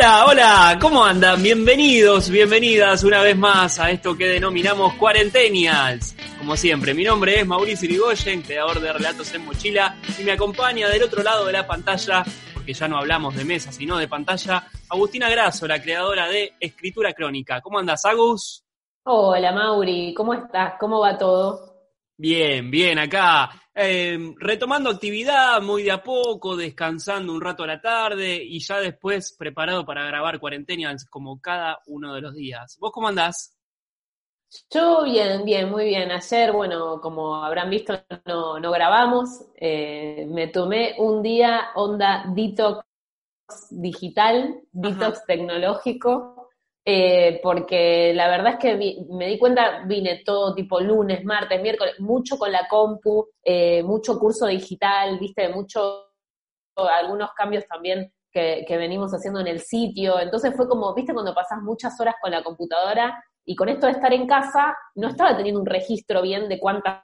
Hola, hola, ¿cómo andan? Bienvenidos, bienvenidas una vez más a esto que denominamos Cuarentenials. Como siempre, mi nombre es Mauricio Irigoyen, creador de Relatos en Mochila, y me acompaña del otro lado de la pantalla, porque ya no hablamos de mesa, sino de pantalla, Agustina Grasso, la creadora de Escritura Crónica. ¿Cómo andas, Agus? Hola Mauri, ¿cómo estás? ¿Cómo va todo? Bien, bien, acá eh, retomando actividad muy de a poco, descansando un rato a la tarde y ya después preparado para grabar Cuarentenials como cada uno de los días. ¿Vos cómo andás? Yo bien, bien, muy bien. Ayer, bueno, como habrán visto, no, no grabamos. Eh, me tomé un día onda detox digital, detox tecnológico, eh, porque la verdad es que vi- me di cuenta, vine todo tipo lunes, martes, miércoles, mucho con la compu, eh, mucho curso digital, viste, mucho, algunos cambios también que, que venimos haciendo en el sitio. Entonces fue como, viste, cuando pasás muchas horas con la computadora y con esto de estar en casa, no estaba teniendo un registro bien de cuántas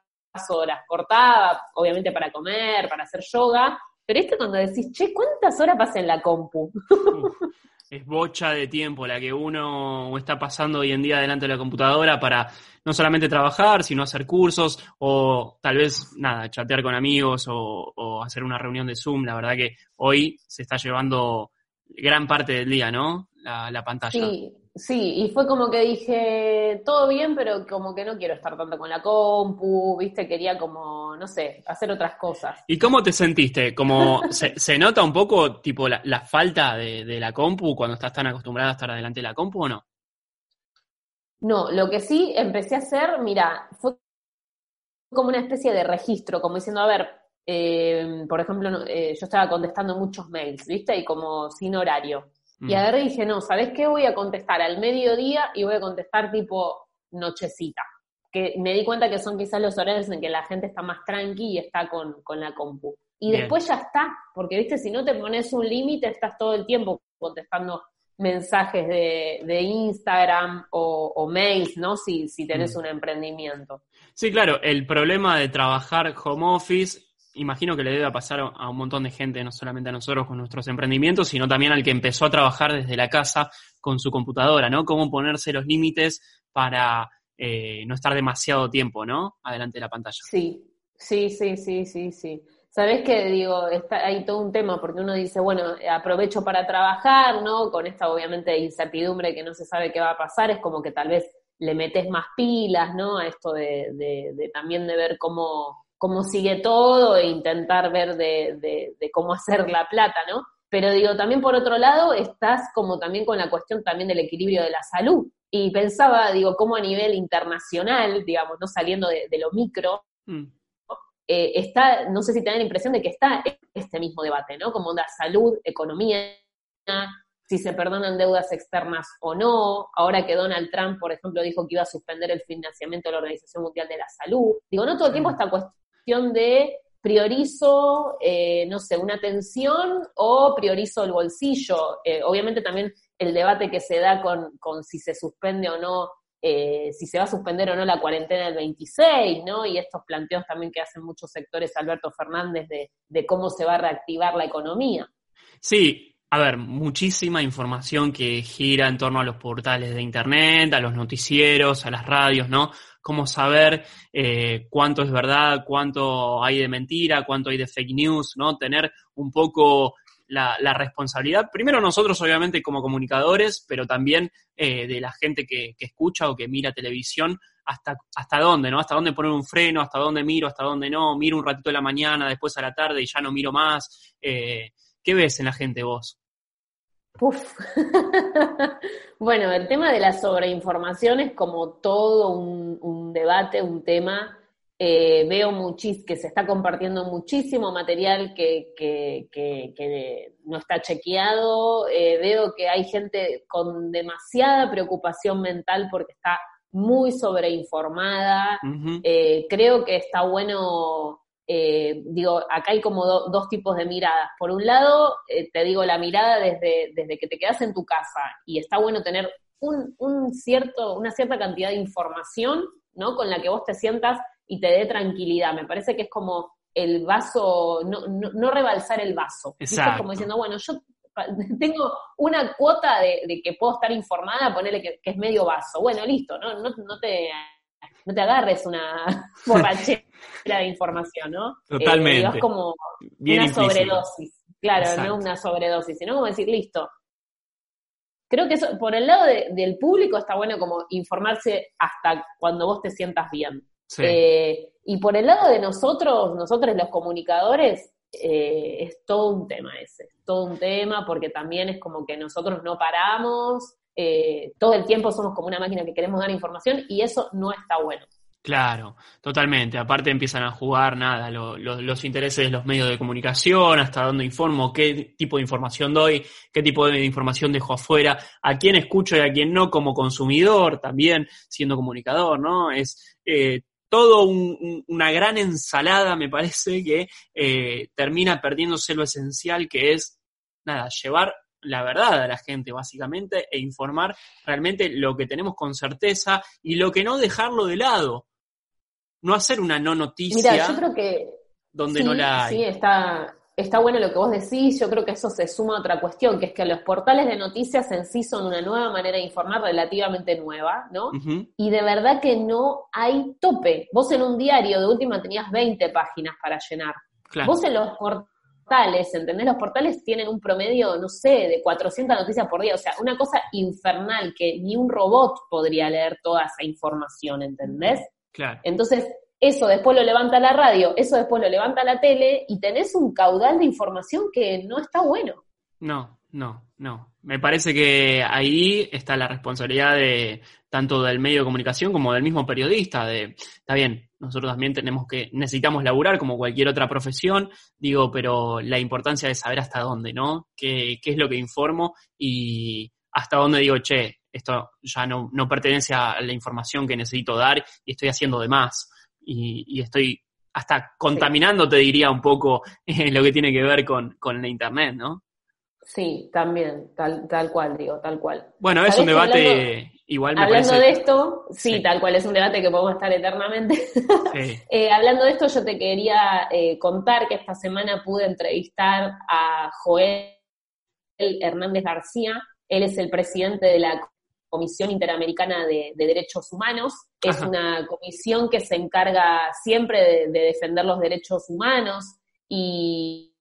horas. Cortaba, obviamente, para comer, para hacer yoga, pero este cuando decís, che, ¿cuántas horas pasé en la compu? Es bocha de tiempo la que uno está pasando hoy en día delante de la computadora para no solamente trabajar, sino hacer cursos o tal vez, nada, chatear con amigos o, o hacer una reunión de Zoom. La verdad que hoy se está llevando gran parte del día, ¿no? La, la pantalla. Sí, sí, y fue como que dije, todo bien, pero como que no quiero estar tanto con la compu, viste, quería como, no sé, hacer otras cosas. ¿Y cómo te sentiste? Como se, se nota un poco tipo la, la falta de, de la compu cuando estás tan acostumbrada a estar delante de la compu o no? No, lo que sí empecé a hacer, mira, fue como una especie de registro, como diciendo, a ver, eh, por ejemplo, eh, yo estaba contestando muchos mails, ¿viste? Y como sin horario. Mm. Y agarré y dije, no, ¿sabés qué? Voy a contestar al mediodía y voy a contestar tipo nochecita. Que me di cuenta que son quizás los horarios en que la gente está más tranqui y está con, con la compu. Y Bien. después ya está, porque viste, si no te pones un límite, estás todo el tiempo contestando mensajes de, de Instagram o, o mails, ¿no? Si, si tenés Mm. un emprendimiento. Sí, claro, el problema de trabajar home office, imagino que le debe pasar a un montón de gente, no solamente a nosotros con nuestros emprendimientos, sino también al que empezó a trabajar desde la casa con su computadora, ¿no? Cómo ponerse los límites para eh, no estar demasiado tiempo, ¿no? Adelante de la pantalla. Sí, sí, sí, sí, sí, sí. Sabés que digo, está, hay todo un tema porque uno dice, bueno, aprovecho para trabajar, ¿no? Con esta obviamente incertidumbre que no se sabe qué va a pasar, es como que tal vez le metes más pilas, ¿no? A esto de, de, de también de ver cómo, cómo sigue todo e intentar ver de, de, de cómo hacer la plata, ¿no? Pero digo, también por otro lado, estás como también con la cuestión también del equilibrio de la salud. Y pensaba, digo, cómo a nivel internacional, digamos, no saliendo de, de lo micro, Mm. eh, está, no sé si te da la impresión de que está este mismo debate, ¿no? Como la salud, economía, si se perdonan deudas externas o no. Ahora que Donald Trump, por ejemplo, dijo que iba a suspender el financiamiento de la Organización Mundial de la Salud. Digo, no todo el tiempo esta cuestión de priorizo, eh, no sé, una tensión o priorizo el bolsillo. Eh, obviamente también el debate que se da con, con si se suspende o no eh, si se va a suspender o no la cuarentena del 26, ¿no? Y estos planteos también que hacen muchos sectores, Alberto Fernández, de, de cómo se va a reactivar la economía. Sí, a ver, muchísima información que gira en torno a los portales de internet, a los noticieros, a las radios, ¿no? Cómo saber eh, cuánto es verdad, cuánto hay de mentira, cuánto hay de fake news, ¿no? Tener un poco la, responsabilidad, primero nosotros obviamente como comunicadores, pero también eh, de la gente que, que escucha o que mira televisión, hasta, hasta dónde, ¿no? Hasta dónde poner un freno, hasta dónde miro, hasta dónde no, miro un ratito de la mañana, después a la tarde y ya no miro más. Eh, ¿Qué ves en la gente vos? Uf. bueno, el tema de la sobreinformación es como todo un, un debate, un tema. Eh, veo muchis que se está compartiendo muchísimo material que, que, que, que no está chequeado. Eh, veo que hay gente con demasiada preocupación mental porque está muy sobreinformada. Eh, creo que está bueno, eh, digo, acá hay como do- dos tipos de miradas. Por un lado, eh, te digo, la mirada desde, desde que te quedas en tu casa y está bueno tener un, un cierto, una cierta cantidad de información, ¿no? Con la que vos te sientas y te dé tranquilidad. Me parece que es como el vaso, no, no, no rebalsar el vaso. Exacto. Como diciendo, bueno, yo tengo una cuota de, de que puedo estar informada, ponerle que, que es medio vaso. Bueno, listo, no, no, no te no te agarres una borrachera de información, ¿no? Totalmente. Eh, es como Bien una implícito. sobredosis. Claro, Exacto. no una sobredosis, sino como decir, listo. Creo que eso, por el lado de- del público está bueno como informarse hasta cuando vos te sientas bien. Sí. Eh, y por el lado de nosotros, nosotros los comunicadores, eh, es todo un tema ese, es todo un tema porque también es como que nosotros no paramos, eh, todo el tiempo somos como una máquina que queremos dar información y eso no está bueno. Claro, totalmente. Aparte empiezan a jugar nada, lo- lo- los intereses de los medios de comunicación, hasta dónde informo, qué tipo de información doy, qué tipo de información dejo afuera, a quién escucho y a quién no como consumidor, también siendo comunicador, ¿no? Es eh, todo un- un- una gran ensalada, me parece, que eh, termina perdiéndose lo esencial que es, nada, llevar la verdad a la gente, básicamente, e informar realmente lo que tenemos con certeza y lo que no dejarlo de lado no hacer una no noticia Mira, yo creo que donde sí, no la hay. Sí, está, está bueno lo que vos decís. Yo creo que eso se suma a otra cuestión, que es que los portales de noticias en sí son una nueva manera de informar relativamente nueva, ¿no? Y de verdad que no hay tope. Vos en un diario de última tenías 20 páginas para llenar. claro. Vos en los portales, ¿entendés? Los portales tienen un promedio, no sé, de 400 noticias por día. O sea, una cosa infernal que ni un robot podría leer toda esa información, ¿entendés? Claro. Entonces, eso después lo levanta la radio, eso después lo levanta la tele y tenés un caudal de información que no está bueno. No, no, no. Me parece que ahí está la responsabilidad de tanto del medio de comunicación como del mismo periodista. De, está bien, nosotros también tenemos que, necesitamos laburar como cualquier otra profesión, digo, pero la importancia de saber hasta dónde, ¿no? ¿Qué, qué es lo que informo y hasta dónde digo, che, esto ya no, no pertenece a la información que necesito dar y estoy haciendo de más. Y, y estoy hasta contaminando, te diría, un poco eh, lo que tiene que ver con, con la Internet, ¿no? Sí, también, tal, tal cual, digo, tal cual. Bueno, es ¿Sabés un debate hablando- igual me Hablando parece. de esto, sí, Sí. tal cual, es un debate que podemos estar eternamente. Sí, Eh, hablando de esto, yo te quería eh, contar que esta semana pude entrevistar a Joel Hernández García. Él es el presidente de la Comisión Interamericana de, de Derechos Humanos. Es Ajá. una comisión que se encarga siempre de, de defender los derechos humanos y,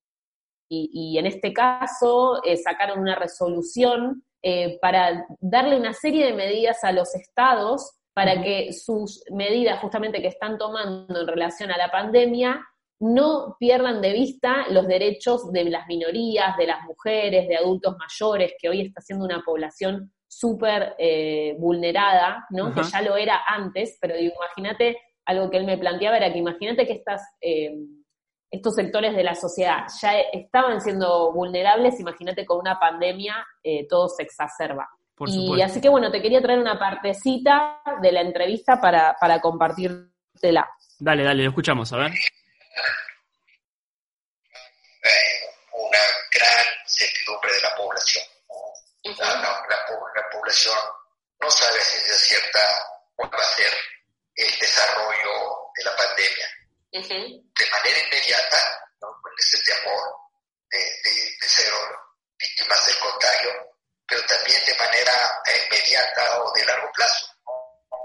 y- y en este caso eh, sacaron una resolución eh, para darle una serie de medidas a los estados para que sus medidas justamente que están tomando en relación a la pandemia no pierdan de vista los derechos de las minorías, de las mujeres, de adultos mayores, que hoy está siendo una población súper eh, vulnerada, ¿no? Ajá. Que ya lo era antes, pero digo, imagínate, algo que él me planteaba era que imagínate que estas, eh, estos sectores de la sociedad ya estaban siendo vulnerables, imagínate con una pandemia eh, todo se exacerba. por y supuesto. así que bueno, te quería traer una partecita de la entrevista para, para compartírtela. Dale, dale, lo escuchamos, a ver. eh, una gran certidumbre de la población. ¿No? La, la- la po- la población no sabe a ciencia cierta cuál va a ser el desarrollo de la pandemia. De manera inmediata, ¿no? con ese temor de, de- de ser víctimas del contagio, pero también de manera eh, inmediata o de largo plazo. ¿no?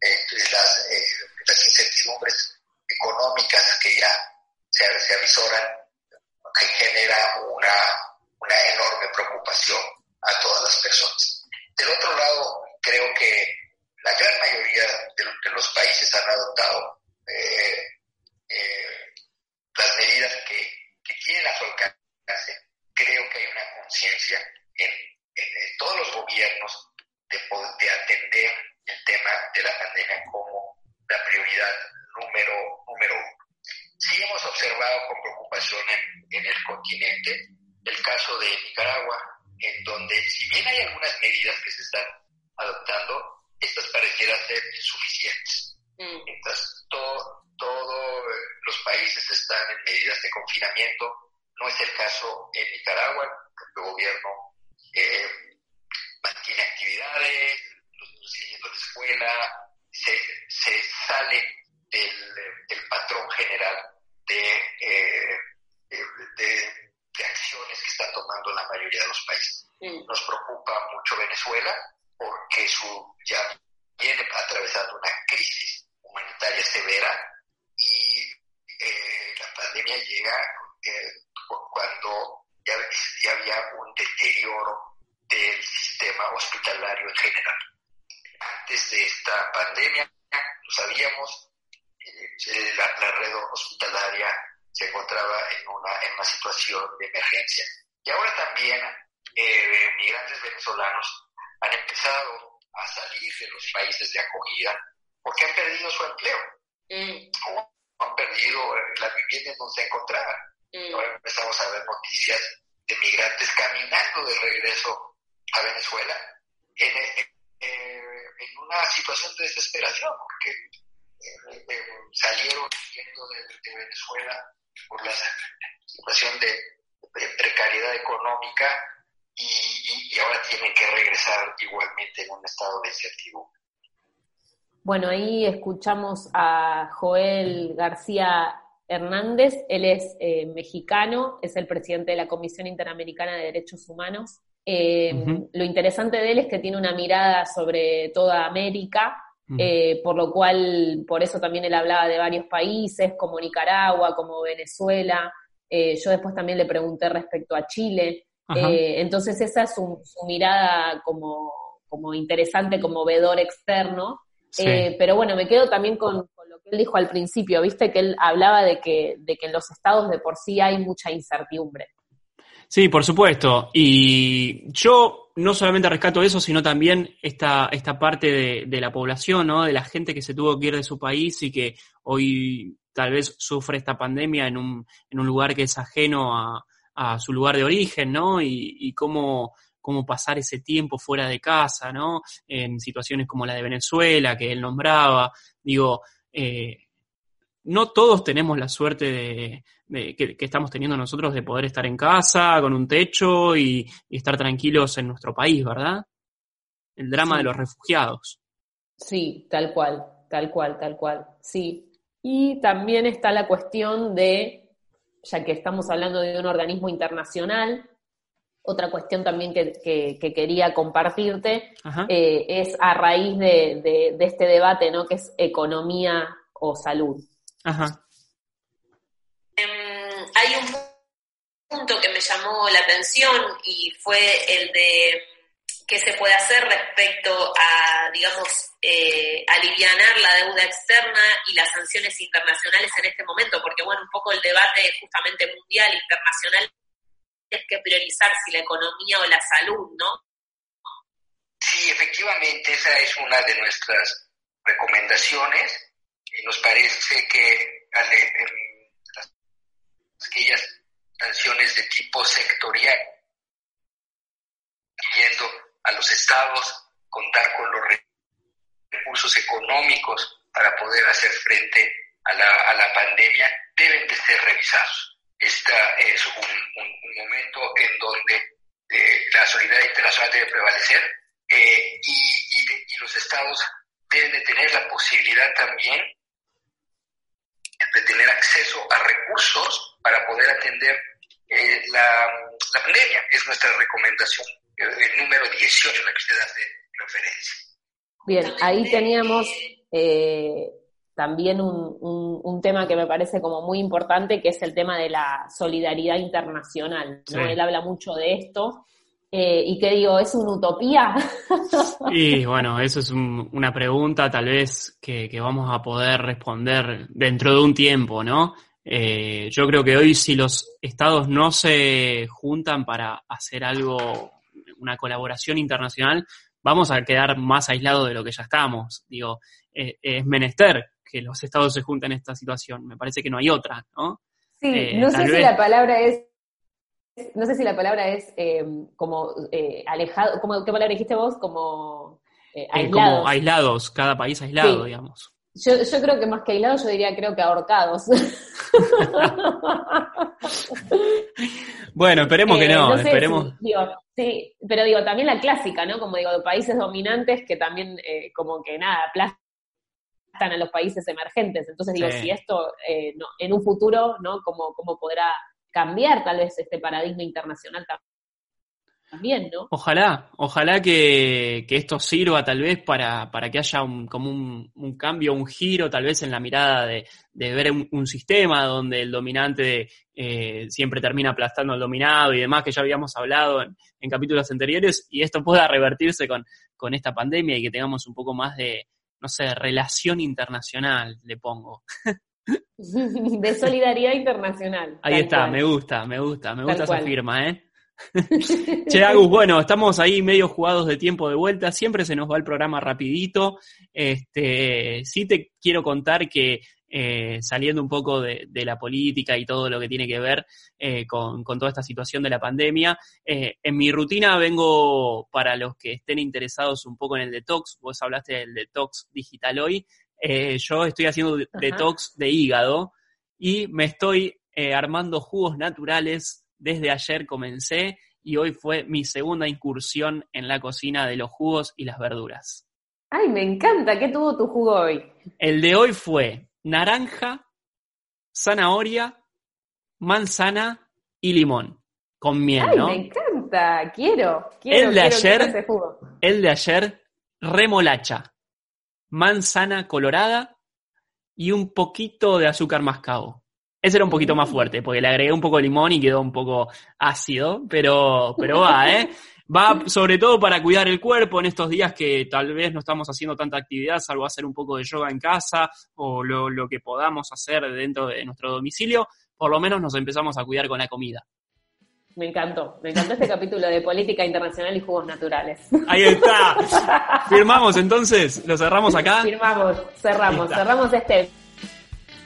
Eh, las, eh, las incertidumbres económicas que ya se, se avisoran que genera una, una enorme preocupación a todas las personas. Del otro lado, creo que la gran mayoría de, lo- de los países han adoptado eh, eh, las medidas que, que tienen a su alcance. Creo que hay una conciencia en, en- en todos los gobiernos de, poder- de atender el tema de la pandemia como la prioridad número, número uno. Sí hemos observado con preocupación en, en el continente el caso de Nicaragua, en donde si bien hay algunas medidas que se están adoptando, estas parecieran ser insuficientes. Mm. Entonces, todo, todos los países están en medidas de confinamiento. No es el caso en Nicaragua. El gobierno eh, mantiene actividades, los niños siguen la escuela, se, se sale del, del patrón general de, eh, de, de- acciones que están tomando la mayoría de los países. Nos preocupa mucho Venezuela porque su, ya viene atravesando una crisis humanitaria severa y pandemia llega eh, cu- cuando ya, ya había un deterioro del sistema hospitalario en general. Antes de esta pandemia, lo sabíamos, eh, eh, la, la red hospitalaria se encontraba en una, en una situación de emergencia. Y ahora también eh, migrantes venezolanos han empezado a salir de los países de acogida porque han perdido su empleo Mm. o han perdido eh, la vivienda en donde se encontraban. Mm. Ahora empezamos a ver noticias de migrantes caminando de regreso a Venezuela en, eh, eh, en una situación de desesperación, porque eh, eh, salieron huyendo de, de Venezuela por la situación de, de precariedad económica y, y- y ahora tienen que regresar igualmente en un estado de incertidumbre. Bueno, ahí escuchamos a Joel García Hernández, él es eh, mexicano, es el presidente de la Comisión Interamericana de Derechos Humanos. Eh. Lo interesante de él es que tiene una mirada sobre toda América, eh, por lo cual, por eso también él hablaba de varios países, como Nicaragua, como Venezuela. Eh, yo después también le pregunté respecto a Chile. Eh, entonces esa es su, su mirada como, como interesante, como vedor externo. Sí. Eh, pero bueno, me quedo también con, con lo que él dijo al principio, viste que él hablaba de que, de que en los estados de por sí hay mucha incertidumbre. Sí, por supuesto. Y yo no solamente rescato eso, sino también esta, esta parte de, de la población, ¿no? De la gente que se tuvo que ir de su país y que hoy tal vez sufre esta pandemia en un, en un lugar que es ajeno a, a su lugar de origen, ¿no? Y, y cómo, cómo pasar ese tiempo fuera de casa, ¿no? En situaciones como la de Venezuela, que él nombraba. Digo, eh, no todos tenemos la suerte de, de- que, que estamos teniendo nosotros de poder estar en casa, con un techo y, y estar tranquilos en nuestro país, ¿verdad? El drama Sí. de los refugiados. Sí, tal cual, tal cual, tal cual, sí. Y también está la cuestión de, ya que estamos hablando de un organismo internacional, otra cuestión también que, que- que quería compartirte eh, es a raíz de, de- de este debate, ¿no? Que es economía o salud. Ajá. Em, hay un punto que me llamó la atención y fue el de qué se puede hacer respecto a, digamos, eh, alivianar la deuda externa y las sanciones internacionales en este momento, porque bueno, un poco el debate justamente mundial, internacional, que priorizar si la economía o la salud, ¿no? Sí, efectivamente, esa es una de nuestras recomendaciones. Y nos parece que ale- em, aquellas sanciones de tipo sectorial, pidiendo a los estados contar con los re- recursos económicos para poder hacer frente a la, a la pandemia, deben de ser revisados. Esta es un, momento en donde eh, la solidaridad internacional debe prevalecer eh, y, los estados deben de tener la posibilidad también de tener acceso a recursos para poder atender eh, la, pandemia. Es nuestra recomendación el número 18, la que usted hace referencia. Bien, ahí teníamos eh, también un, un- un tema que me parece como muy importante, que es el tema de la solidaridad internacional. ¿no? Sí. Él habla mucho de esto. eh, y que digo, ¿es una utopía? Y bueno, eso es un- una pregunta tal vez que, que vamos a poder responder dentro de un tiempo, ¿no? Eh, yo creo que hoy si los estados no se juntan para hacer algo, una colaboración internacional, vamos a quedar más aislados de lo que ya estamos. Digo, eh, es menester que los estados se junten en esta situación. Me parece que no hay otra, ¿no? Sí, Eh, no sé si la palabra es, no sé si la palabra es eh, como eh, alejado, como, ¿qué palabra dijiste vos? Como eh, como aislados. aislados, cada país aislado, Sí. digamos. Yo, yo creo que más que aislados, yo diría creo que ahorcados. Bueno, esperemos que no, sé esperemos. digo, sí, pero digo, también la clásica, ¿no? Como digo, de países dominantes que también, eh, como que nada, aplastan a los países emergentes. Entonces digo, Sí. si esto eh, no, en un futuro, ¿no? ¿Cómo, ¿Cómo podrá cambiar tal vez este paradigma internacional tam- también, ¿no? Ojalá, ojalá que, que esto sirva tal vez para, para que haya un, como un, un cambio, un giro tal vez en la mirada de, de ver un, un sistema donde el dominante eh, siempre termina aplastando al dominado y demás, que ya habíamos hablado en, en capítulos anteriores, y esto pueda revertirse con, con esta pandemia y que tengamos un poco más de, no sé, relación internacional, le pongo. De solidaridad internacional. Ahí está, cual. me gusta, me gusta, me Tal gusta esa firma, ¿eh? Che, Agus, bueno, estamos ahí medio jugados de tiempo de vuelta, siempre se nos va el programa rapidito. Este, sí te quiero contar que eh, saliendo un poco de, de la política y todo lo que tiene que ver eh, con, con toda esta situación de la pandemia, eh, en mi rutina vengo, para los que estén interesados un poco en el detox, vos hablaste del detox digital hoy, yo estoy haciendo Ajá. detox de hígado y me estoy armando jugos naturales. Desde ayer comencé y hoy fue mi segunda incursión en la cocina de los jugos y las verduras. Ay, me encanta. ¿Qué tuvo tu jugo hoy? El de hoy fue naranja, zanahoria, manzana y limón. Con miel, Ay, ¿no? me encanta. Quiero, quiero, El de quiero, ayer- ese jugo. El de ayer, remolacha, manzana colorada y un poquito de azúcar mascabo. Ese era un poquito más fuerte, porque le agregué un poco de limón y quedó un poco ácido, pero, pero va, ¿eh? Va sobre todo para cuidar el cuerpo en estos días que tal vez no estamos haciendo tanta actividad, salvo hacer un poco de yoga en casa o lo, lo que podamos hacer dentro de nuestro domicilio, por lo menos nos empezamos a cuidar con la comida. Me encantó. Me encantó este capítulo de política internacional y jugos naturales. Ahí está. Firmamos entonces, lo cerramos acá. Firmamos, cerramos, cerramos este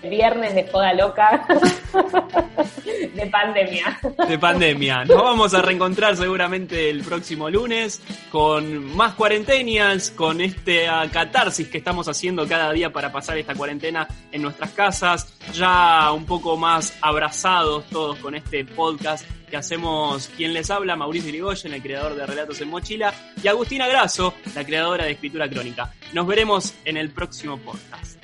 viernes de joda loca de pandemia. de pandemia. Nos vamos a reencontrar seguramente el próximo lunes con más cuarentenias, con esta catarsis que estamos haciendo cada día para pasar esta cuarentena en nuestras casas, ya un poco más abrazados todos con este podcast que hacemos quien les habla, Mauricio Irigoyen, el creador de Relatos en Mochila, y Agustina Grasso, la creadora de Escritura Crónica. Nos veremos en el próximo podcast.